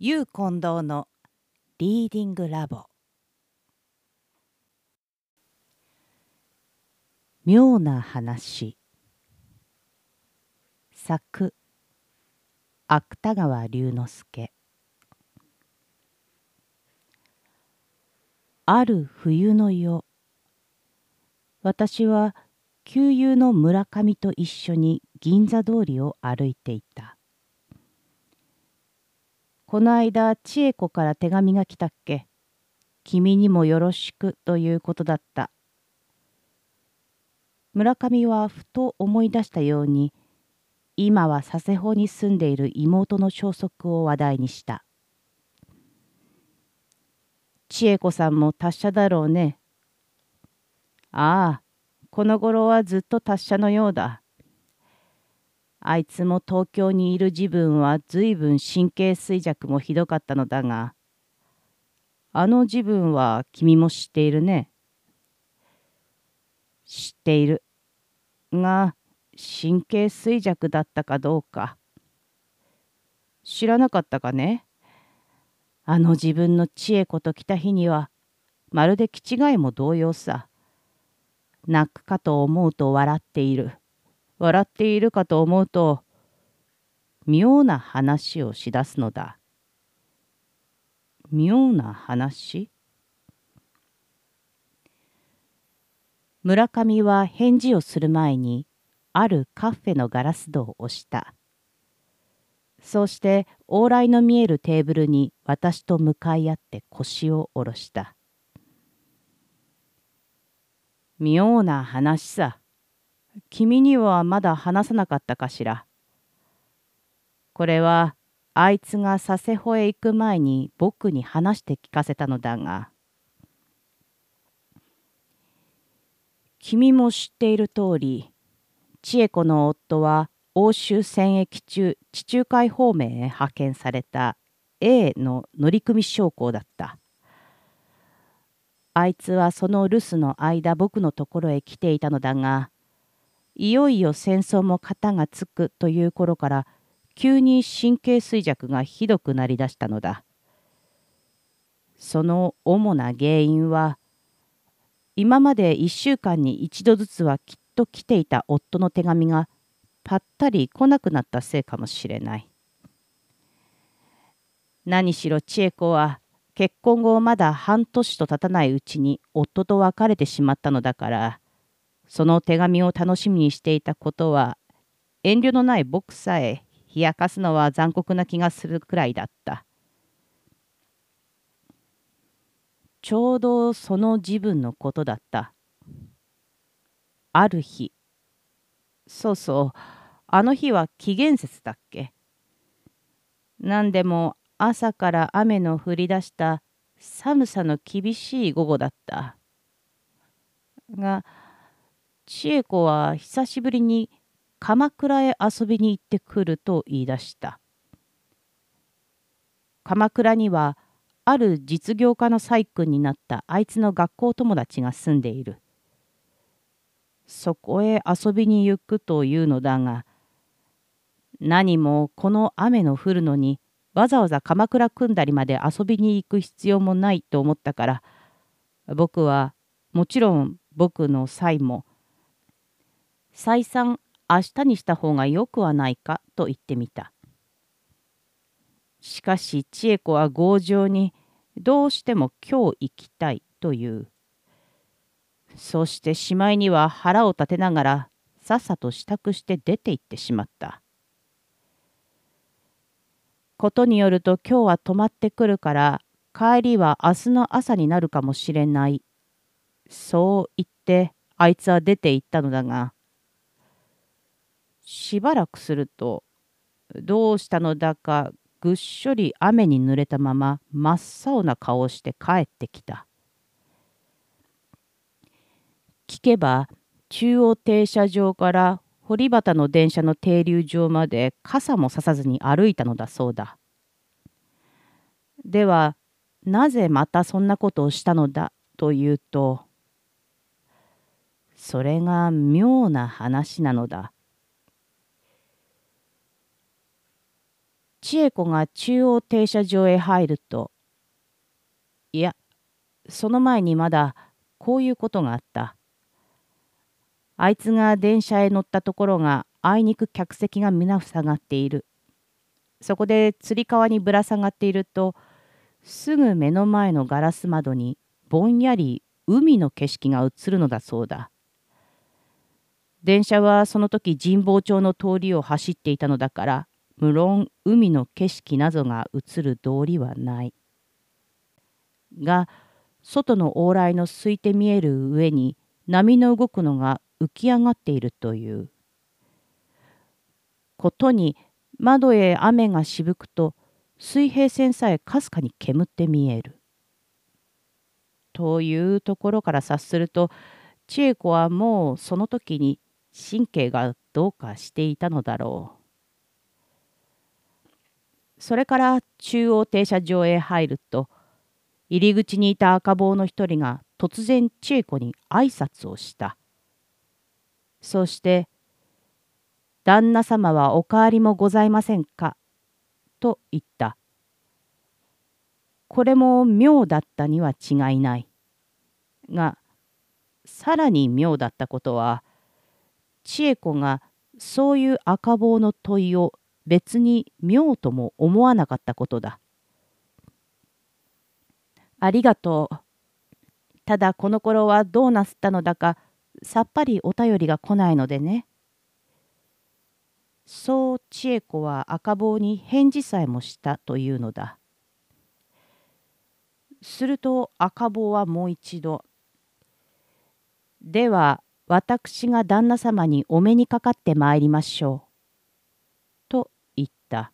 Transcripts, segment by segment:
ゆう近藤のリーディングラボ。妙な話。作。芥川龍之介。ある冬の夜。私は旧友の村上と一緒に銀座通りを歩いていた。この間千恵子から手紙が来たっけ。君にもよろしくということだった。村上はふと思い出したように今は佐世保に住んでいる妹の消息を話題にした。千恵子さんも達者だろうね。ああこの頃はずっと達者のようだ。あいつも東京にいる自分は随分神経衰弱もひどかったのだが、あの自分は君も知っているね。知っている。が、神経衰弱だったかどうか。知らなかったかね。あの自分の知恵子と来た日には、まるで気違いも同様さ。泣くかと思うと笑っている。笑っているかと思うと妙な話をしだすのだ。妙な話？村上は返事をする前にあるカフェのガラス戸を押した。そうして往来の見えるテーブルに私と向かい合って腰を下ろした。妙な話さ。君にはまだ話さなかったかしら？これはあいつが佐世保へ行く前に僕に話して聞かせたのだが。君も知っている通り、千恵子の夫は欧州戦役中地中海方面へ派遣された A の乗組将校だった。あいつはその留守の間僕のところへ来ていたのだが、いよいよ戦争も型がつくという頃から急に神経衰弱がひどくなりだしたのだ。その主な原因は今まで1週間に一度ずつはきっと来ていた夫の手紙がぱったり来なくなったせいかもしれない。何しろ千恵子は結婚後まだ半年と経たないうちに夫と別れてしまったのだからその手紙を楽しみにしていたことは遠慮のない僕さえ冷やかすのは残酷な気がするくらいだった。ちょうどその自分のことだった。ある日。そうそう、あの日は紀元節だっけ。何でも朝から雨の降り出した寒さの厳しい午後だった。が、千恵子は久しぶりに鎌倉へ遊びに行ってくると言い出した。鎌倉にはある実業家の細君になったあいつの学校友達が住んでいる。そこへ遊びに行くというのだが何もこの雨の降るのにわざわざ鎌倉組んだりまで遊びに行く必要もないと思ったから僕はもちろん僕の妻も再三明日にした方がよくはないかと言ってみた。しかし千恵子は強情にどうしても今日行きたいという。そしてしまいには腹を立てながらさっさと支度して出て行ってしまった。ことによると今日は泊まってくるから帰りは明日の朝になるかもしれない。そう言ってあいつは出て行ったのだがしばらくするとどうしたのだかぐっしょり雨に濡れたまま真っ青な顔をして帰ってきた。聞けば中央停車場から堀端の電車の停留場まで傘もささずに歩いたのだそうだ。ではなぜまたそんなことをしたのだ？というとそれが妙な話なのだ。千恵子が中央停車場へ入るといやその前にまだこういうことがあった。あいつが電車へ乗ったところがあいにく客席が皆塞がっている。そこでつり革にぶら下がっているとすぐ目の前のガラス窓にぼんやり海の景色が映るのだそうだ。電車はその時神保町の通りを走っていたのだから無論海の景色などが映る通りはない。が外の往来の空いて見える上に波の動くのが浮き上がっているという。ことに窓へ雨がしぶくと水平線さえかすかに煙って見える。というところから察すると千恵子はもうその時に神経がどうかしていたのだろう。それから中央停車場へ入ると入り口にいた赤坊の一人が突然千恵子に挨拶をした。そして「旦那様はお変わりもございませんか?」と言った。これも妙だったには違いない。がさらに妙だったことは千恵子がそういう赤坊の問いを別に妙とも思わなかったことだ。ありがとう。ただこの頃はどうなすったのだかさっぱりお便りが来ないのでね。そう千恵子は赤坊に返事さえもしたというのだ。すると赤坊はもう一度「では私が旦那様にお目にかかってまいりましょう」と言った。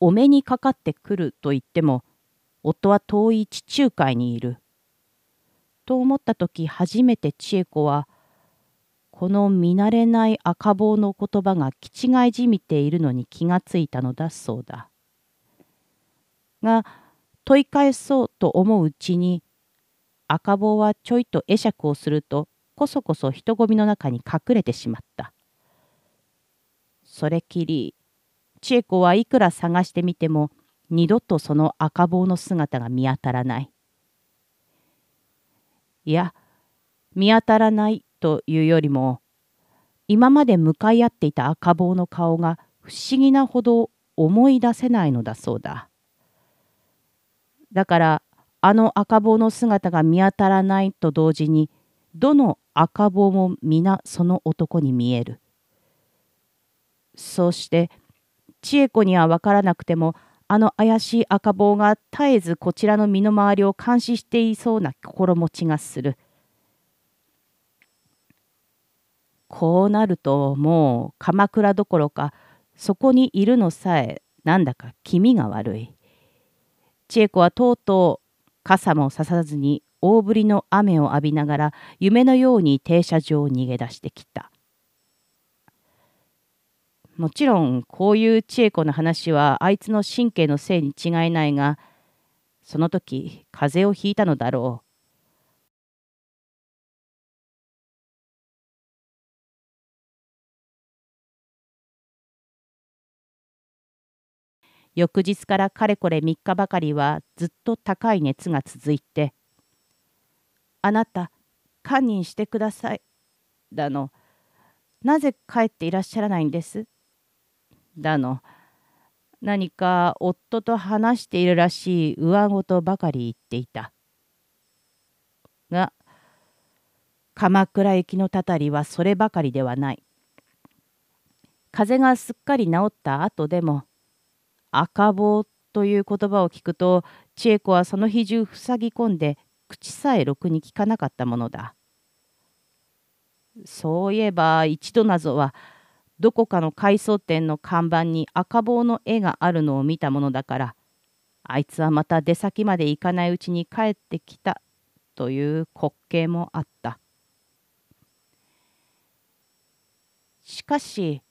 お目にかかってくると言っても夫は遠い地中海にいる。と思った時初めて千恵子はこの見慣れない赤棒の言葉が気違いじみているのに気がついたのだそうだ。が問い返そうと思ううちに赤棒はちょいと会釈をするとこそこそ人混みの中に隠れてしまった。それきり千恵子はいくら探してみても二度とその赤棒の姿が見当たらない。いや、見当たらないというよりも、今まで向かい合っていた赤棒の顔が不思議なほど思い出せないのだそうだ。だから、あの赤棒の姿が見当たらないと同時に、どの赤棒も皆その男に見える。そうして、千恵子には分からなくても、あの怪しい赤棒が絶えずこちらの身の回りを監視していそうな心持ちがする。こうなるともう鎌倉どころかそこにいるのさえなんだか気味が悪い。千恵子はとうとう傘もささずに大降りの雨を浴びながら夢のように停車場を逃げ出してきた。もちろんこういう千恵子の話はあいつの神経のせいに違いないがその時風邪をひいたのだろう。翌日からかれこれ3日ばかりはずっと高い熱が続いて「あなた堪忍してください」だの「なぜ帰っていらっしゃらないんです?」だの何か夫と話しているらしい上事ばかり言っていた。が鎌倉行きのたたりはそればかりではない。風がすっかり治った後でも赤棒という言葉を聞くと千恵子はその日中塞ぎ込んで口さえろくに聞かなかったものだ。そういえば一度なぞはどこかの改装店の看板に赤棒の絵があるのを見たものだからあいつはまた出先まで行かないうちに帰ってきたという滑稽もあった。しかし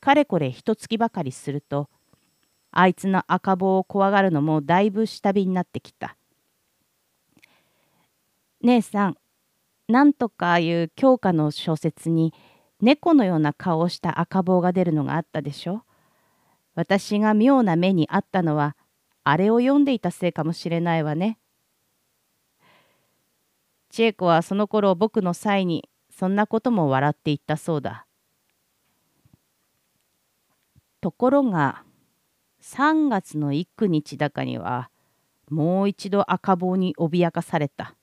かれこれ一月ばかりするとあいつの赤棒を怖がるのもだいぶ下火になってきた。姉さんなんとかいう教科の小説に「猫のような顔をした赤棒が出るのがあったでしょ私が妙な目にあったのはあれを読んでいたせいかもしれないわね。千恵子はその頃僕の際にそんなことも笑っていったそうだ。ところが3月の幾日だかにはもう一度赤棒に脅かされた。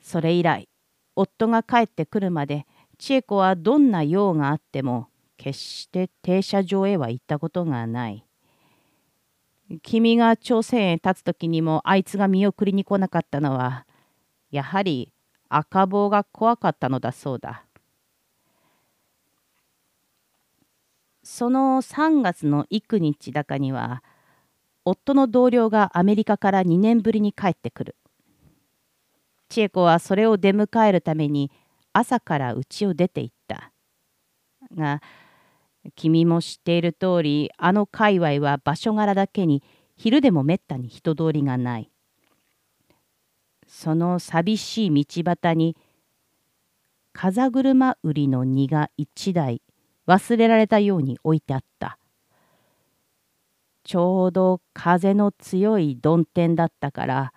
それ以来夫が帰ってくるまで千恵子はどんな用があっても決して停車場へは行ったことがない。君が朝鮮へ立つ時にもあいつが見送りに来なかったのはやはり赤棒が怖かったのだそうだ。その3月の幾日だかには夫の同僚がアメリカから2年ぶりに帰ってくる。千恵子はそれを出迎えるために朝から家を出て行った。が君も知っている通りあの界隈は場所柄だけに昼でもめったに人通りがない。その寂しい道端に風車売りの荷が一台忘れられたように置いてあった。ちょうど風の強い曇天だったから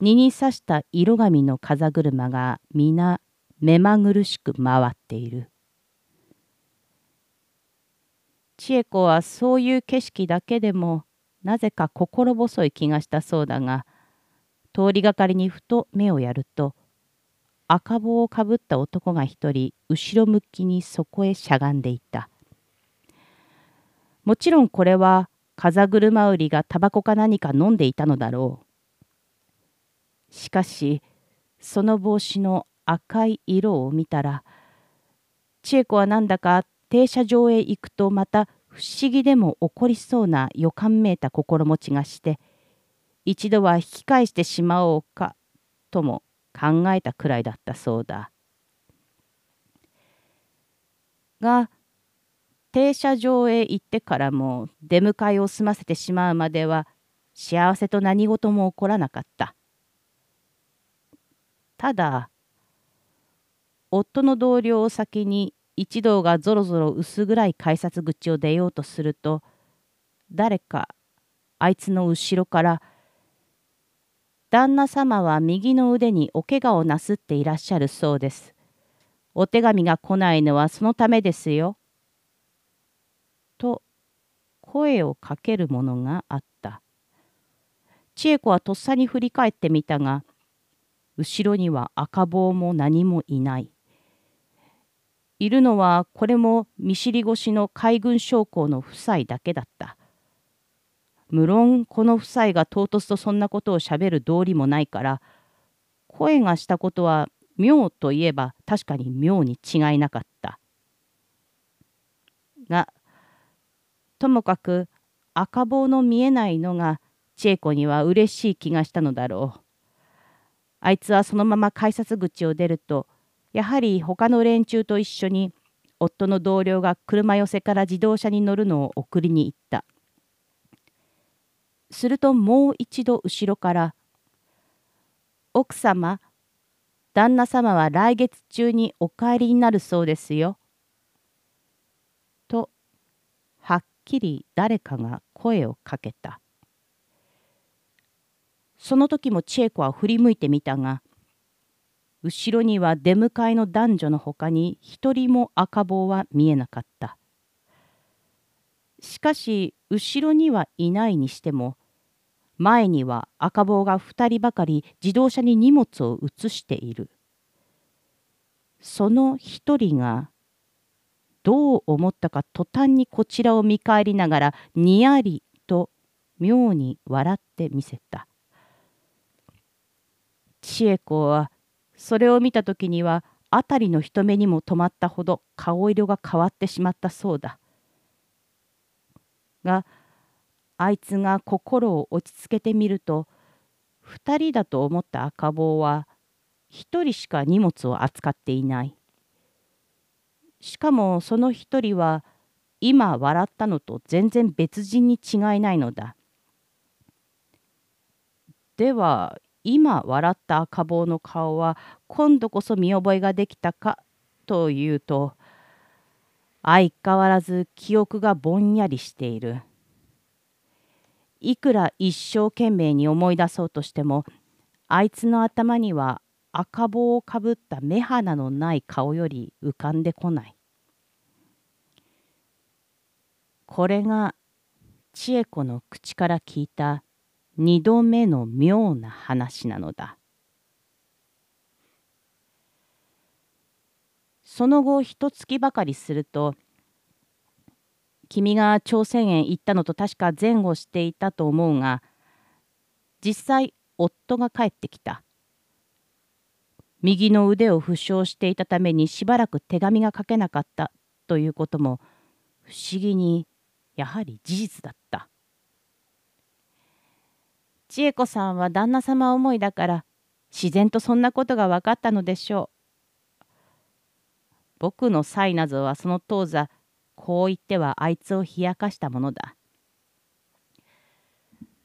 荷に刺した色紙の風車が皆目まぐるしく回っている。千恵子はそういう景色だけでもなぜか心細い気がしたそうだが通りがかりにふと目をやると赤帽をかぶった男が一人後ろ向きにそこへしゃがんでいたもちろんこれは風車売りがタバコか何か飲んでいたのだろうしかしその帽子の赤い色を見たら千恵子はなんだか停車場へ行くとまた不思議でも起こりそうな予感めいた心持ちがして一度は引き返してしまおうかとも考えたくらいだったそうだ。が停車場へ行ってからも出迎えを済ませてしまうまでは幸せと何事も起こらなかった。ただ夫の同僚を先に一同がぞろぞろ薄暗い改札口を出ようとすると誰かあいつの後ろから「旦那様は右の腕にお怪我をなすっていらっしゃるそうです。お手紙が来ないのはそのためですよ。」と声をかけるものがあった。千恵子はとっさに振り返ってみたが後ろには赤棒も何もいない。いるのはこれも見知り越しの海軍将校の夫妻だけだった。無論この夫妻が唐突とそんなことをしゃべる道理もないから声がしたことは妙といえば確かに妙に違いなかった。がともかく赤棒の見えないのが千恵子には嬉しい気がしたのだろう。あいつはそのまま改札口を出るとやはり他の連中と一緒に夫の同僚が車寄せから自動車に乗るのを送りに行った。するともう一度後ろから「奥様旦那様は来月中にお帰りになるそうですよ」とはっきり誰かが声をかけた。その時も千恵子は振り向いてみたが後ろには出迎えの男女のほかに一人も赤棒は見えなかった。しかし後ろにはいないにしても前には赤棒が2人ばかり自動車に荷物を移している。その一人がどう思ったか途端にこちらを見返りながらにやりと妙に笑ってみせた。千恵子はそれを見た時には辺りの人目にも止まったほど顔色が変わってしまったそうだ。があいつが心を落ち着けてみると2人だと思った赤坊は1人しか荷物を扱っていない。しかもその1人は今笑ったのと全然別人に違いないのだ。では今笑った赤坊の顔は今度こそ見覚えができたかというと相変わらず記憶がぼんやりしている。いくら一生懸命に思い出そうとしてもあいつの頭には赤帽をかぶった目鼻のない顔より浮かんでこない。これが千恵子の口から聞いた二度目の妙な話なのだ。その後一月ばかりすると君が朝鮮へ行ったのと確か前後していたと思うが実際夫が帰ってきた右の腕を負傷していたためにしばらく手紙が書けなかったということも不思議にやはり事実だった千恵子さんは旦那様思いだから自然とそんなことが分かったのでしょう僕の才なぞはその当座こう言ってはあいつを冷やかしたものだ。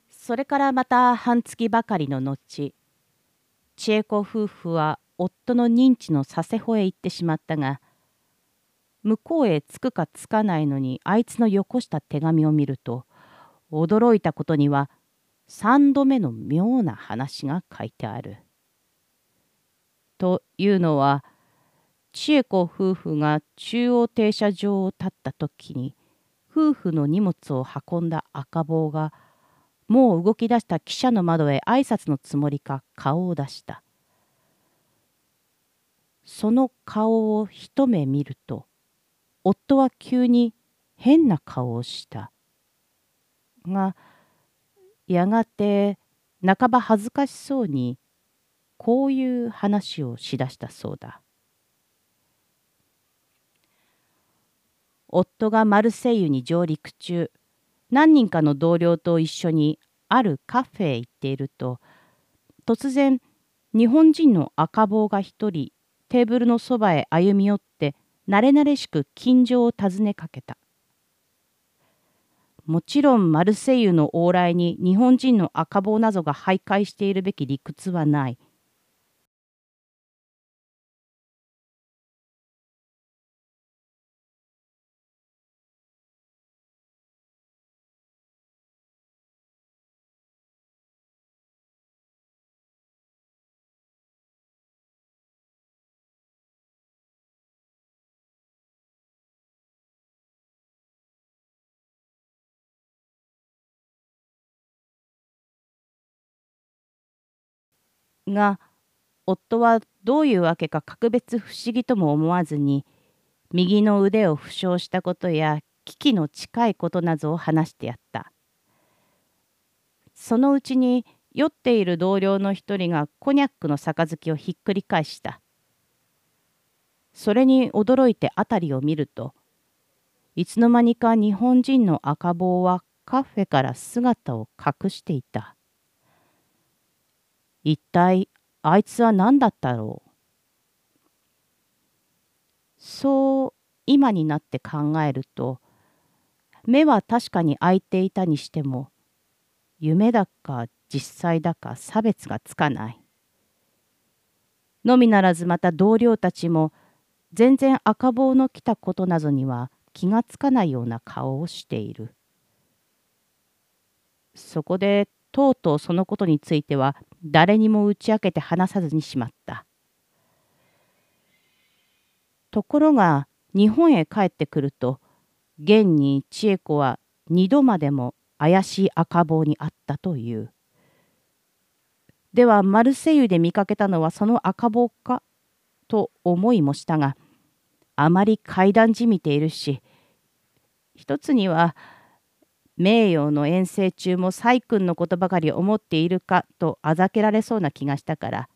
それからまた半月ばかりの後千恵子夫婦は夫の認知の佐世保へ行ってしまったが向こうへ着くか着かないのにあいつのよこした手紙を見ると驚いたことには3度目の妙な話が書いてある。というのは千恵子夫婦が中央停車場を立った時に夫婦の荷物を運んだ赤坊がもう動き出した汽車の窓へ挨拶のつもりか顔を出した。その顔を一目見ると夫は急に変な顔をした。がやがて半ば恥ずかしそうにこういう話をしだしたそうだ。夫がマルセイユに上陸中何人かの同僚と一緒にあるカフェへ行っていると突然日本人の赤坊が一人テーブルのそばへ歩み寄って慣れ慣れしく近所を尋ねかけた。もちろんマルセイユの往来に日本人の赤帽などが徘徊しているべき理屈はない。が夫はどういうわけか格別不思議とも思わずに右の腕を負傷したことや危機の近いことなどを話してやった。そのうちに酔っている同僚の一人がコニャックの杯をひっくり返した。それに驚いて辺りを見るといつの間にか日本人の赤帽はカフェから姿を隠していた。一体あいつは何だったろう？そう今になって考えると目は確かに開いていたにしても夢だか実際だか差別がつかない。のみならずまた同僚たちも全然赤棒の来たことなどには気がつかないような顔をしている。そこでとうとうそのことについては誰にも打ち明けて話さずにしまった。ところが日本へ帰ってくると現に千恵子は二度までも怪しい赤棒にあったという。ではマルセイユで見かけたのはその赤棒かと思いもしたがあまり階段じみているし一つには名誉の遠征中も細君のことばかり思っているかとあざけられそうな気がしたから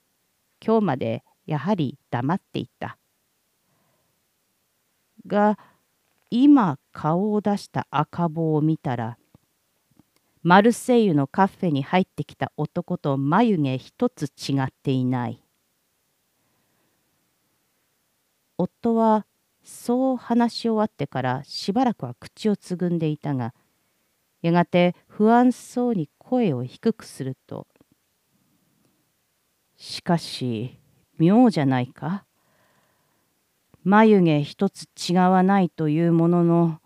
今日までやはり黙っていた。が今顔を出した赤棒を見たらマルセイユのカフェに入ってきた男と眉毛一つ違っていない。夫はそう話し終わってからしばらくは口をつぐんでいたがやがて不安そうに声を低くすると「しかし妙じゃないか？眉毛一つ違わないというものの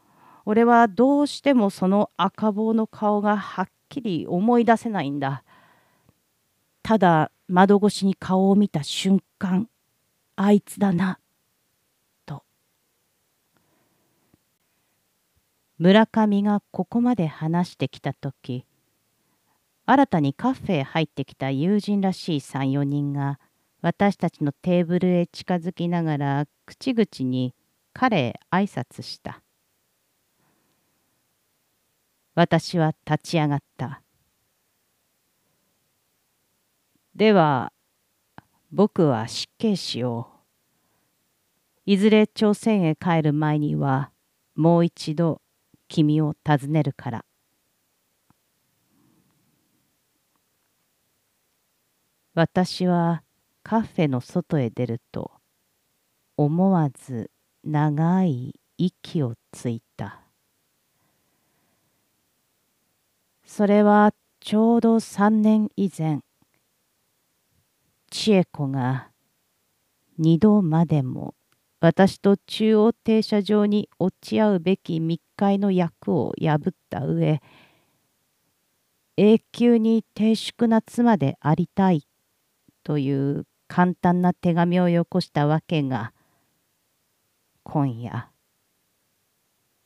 俺はどうしてもその赤棒の顔がはっきり思い出せないんだ。ただ窓越しに顔を見た瞬間あいつだな村上がここまで話してきた時新たにカフェへ入ってきた友人らしい34人が私たちのテーブルへ近づきながら口々に彼へ挨拶した。私は立ち上がった。では、僕は失敬しよう。いずれ朝鮮へ帰る前には、もう一度君を訪ねるから。私はカフェの外へ出ると、思わず長い息をついた。それはちょうど3年以前、千恵子が二度までも私と中央停車場に落ち合うべき密会の役を破った上、永久に低粛な妻でありたいという簡単な手紙をよこしたわけが、今夜、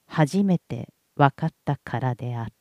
初めて分かったからであった。